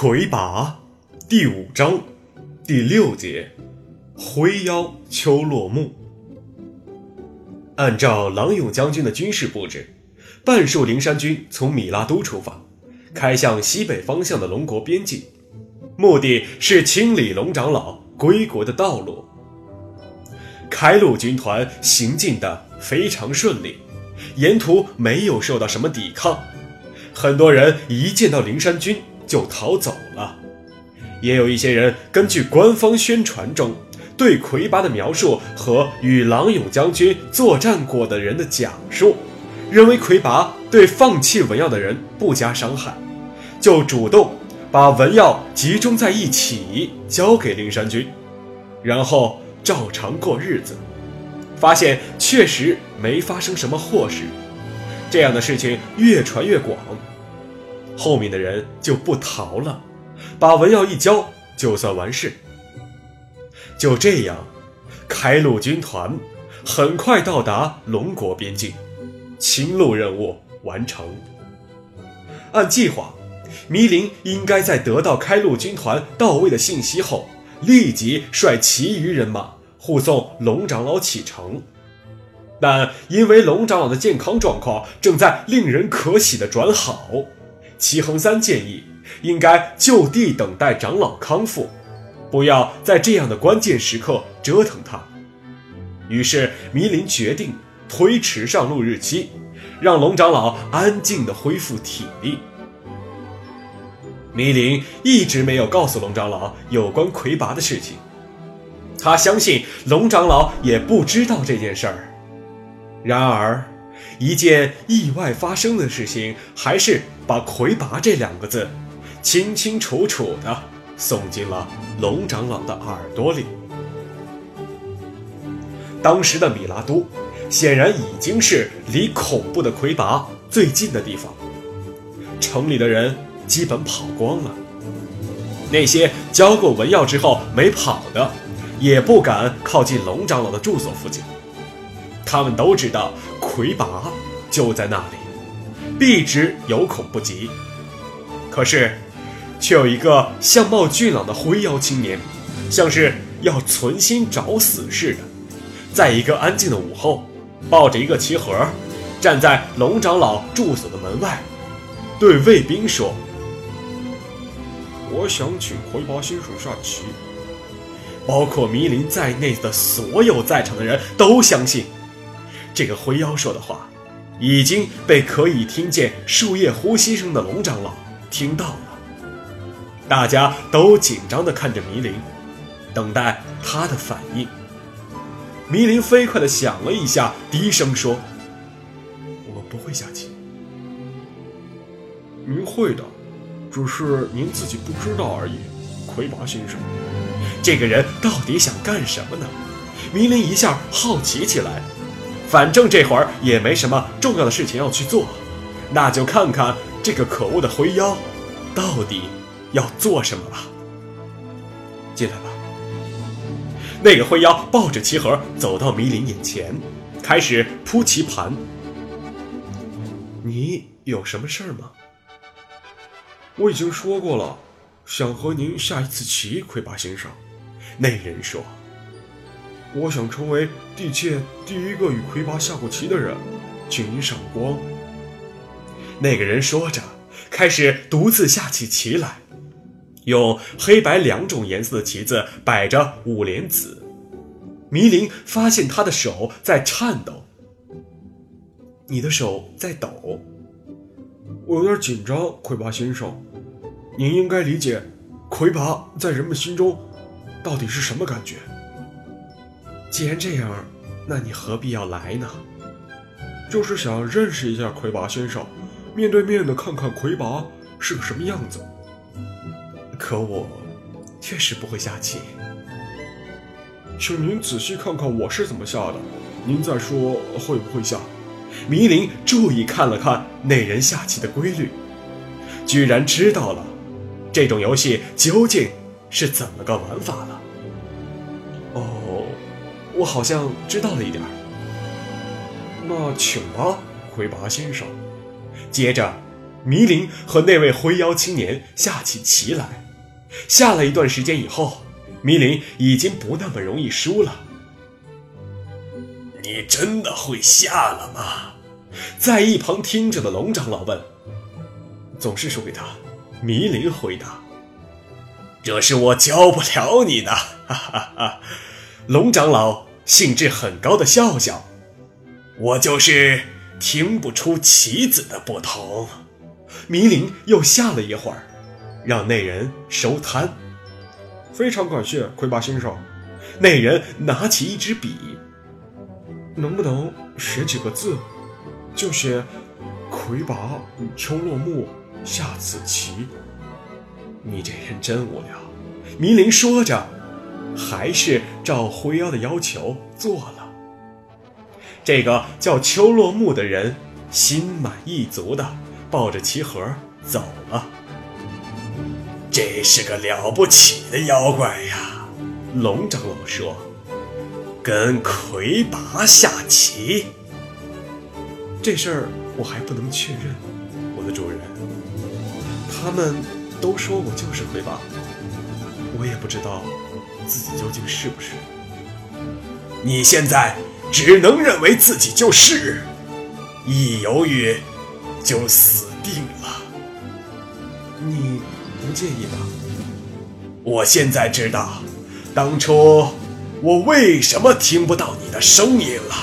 魁拔第五章第六节，灰妖秋落木。按照郎勇将军的军事布置，半数灵山军从米拉都出发，开向西北方向的龙国边境，目的是清理龙长老归国的道路。开路军团行进的非常顺利，沿途没有受到什么抵抗，很多人一见到灵山军就逃走了，也有一些人根据官方宣传中对魁拔的描述和与郎勇将军作战过的人的讲述，认为魁拔对放弃文耀的人不加伤害，就主动把文耀集中在一起交给灵山军，然后。照常过日子，发现确实没发生什么祸事。这样的事情越传越广，后面的人就不逃了，把文要一交就算完事。就这样，开路军团很快到达龙国边境，清路任务完成。按计划，迷林应该在得到开路军团到位的信息后，立即率其余人马。护送龙长老启程，但因为龙长老的健康状况正在令人可喜的转好，齐恒三建议应该就地等待长老康复，不要在这样的关键时刻折腾他。于是迷林决定推迟上路日期，让龙长老安静地恢复体力。迷林一直没有告诉龙长老有关魁拔的事情。他相信龙长老也不知道这件事儿。然而，一件意外发生的事情，还是把“魁拔”这两个字，清清楚楚地送进了龙长老的耳朵里。当时的米拉都，显然已经是离恐怖的魁拔最近的地方。城里的人基本跑光了，那些交过文药之后没跑的。也不敢靠近龙长老的住所附近，他们都知道魁拔就在那里，避之有恐不及。可是，却有一个相貌俊朗的灰妖青年，像是要存心找死似的，在一个安静的午后，抱着一个棋盒，站在龙长老住所的门外，对卫兵说：“我想请魁拔先生下棋。”包括迷林在内的所有在场的人都相信，这个灰妖说的话，已经被可以听见树叶呼吸声的龙长老听到了。大家都紧张地看着迷林，等待他的反应。迷林飞快地想了一下，低声说：“我不会下棋。您会的，只是您自己不知道而已，魁拔先生。”这个人到底想干什么呢？迷林一下好奇起来。反正这会儿也没什么重要的事情要去做，那就看看这个可恶的灰妖到底要做什么吧。进来吧。那个灰妖抱着棋盒走到迷林眼前，开始铺棋盘。你有什么事儿吗？我已经说过了，想和您下一次棋，魁拔先生。那人说：“我想成为地界第一个与魁拔下过棋的人，请您赏光。”那个人说着，开始独自下起棋来，用黑白两种颜色的棋子摆着五连子。迷林发现他的手在颤抖。你的手在抖，我有点紧张，魁拔先生，您应该理解，魁拔在人们心中。到底是什么感觉？既然这样，那你何必要来呢？就是想认识一下魁拔先生，面对面的看看魁拔是个什么样子。可我确实不会下棋，请您仔细看看我是怎么下的，您再说会不会下。迷林注意看了看那人下棋的规律，居然知道了这种游戏究竟是怎么个玩法了。哦，我好像知道了一点儿那请吧，魁拔先生。接着，迷林和那位灰妖青年下起棋来。下了一段时间以后，迷林已经不那么容易输了。你真的会下了吗？在一旁听着的龙长老问。总是输给他，迷林回答：“这是我教不了你的。”哈哈哈！龙长老兴致很高的笑笑：“我就是听不出棋子的不同。”迷林又下了一会儿，让那人收摊。非常感谢魁拔先生。那人拿起一支笔，能不能写几个字？就写“魁拔秋落木”。下此棋，你这人真无聊。迷林说着，还是照灰妖的要求做了。这个叫秋落木的人心满意足的抱着棋盒走了。这是个了不起的妖怪呀！龙长老说：“跟魁拔下棋，这事儿我还不能确认，我的主人。”他们都说我就是魁拔，我也不知道自己究竟是不是。你现在只能认为自己就是，一犹豫就死定了。你不介意吧？我现在知道，当初我为什么听不到你的声音了。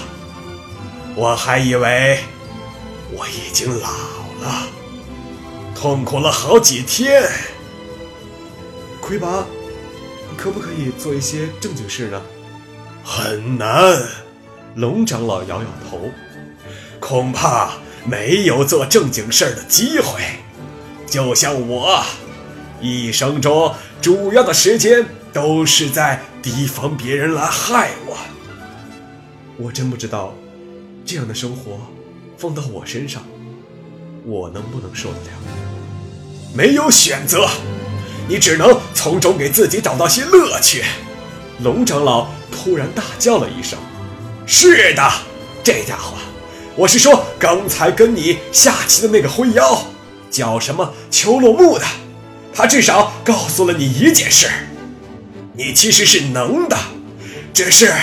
我还以为我已经老了。痛苦了好几天。魁拔，可不可以做一些正经事呢？很难。龙长老摇摇头，恐怕没有做正经事的机会。就像我，一生中主要的时间都是在提防别人来害我。我真不知道，这样的生活放到我身上，我能不能受得了？没有选择，你只能从中给自己找到些乐趣。龙长老突然大叫了一声：“是的，这家伙，我是说刚才跟你下棋的那个灰妖，叫什么秋落木的。他至少告诉了你一件事：你其实是能的，只是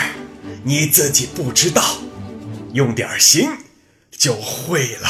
你自己不知道。用点心就会了。”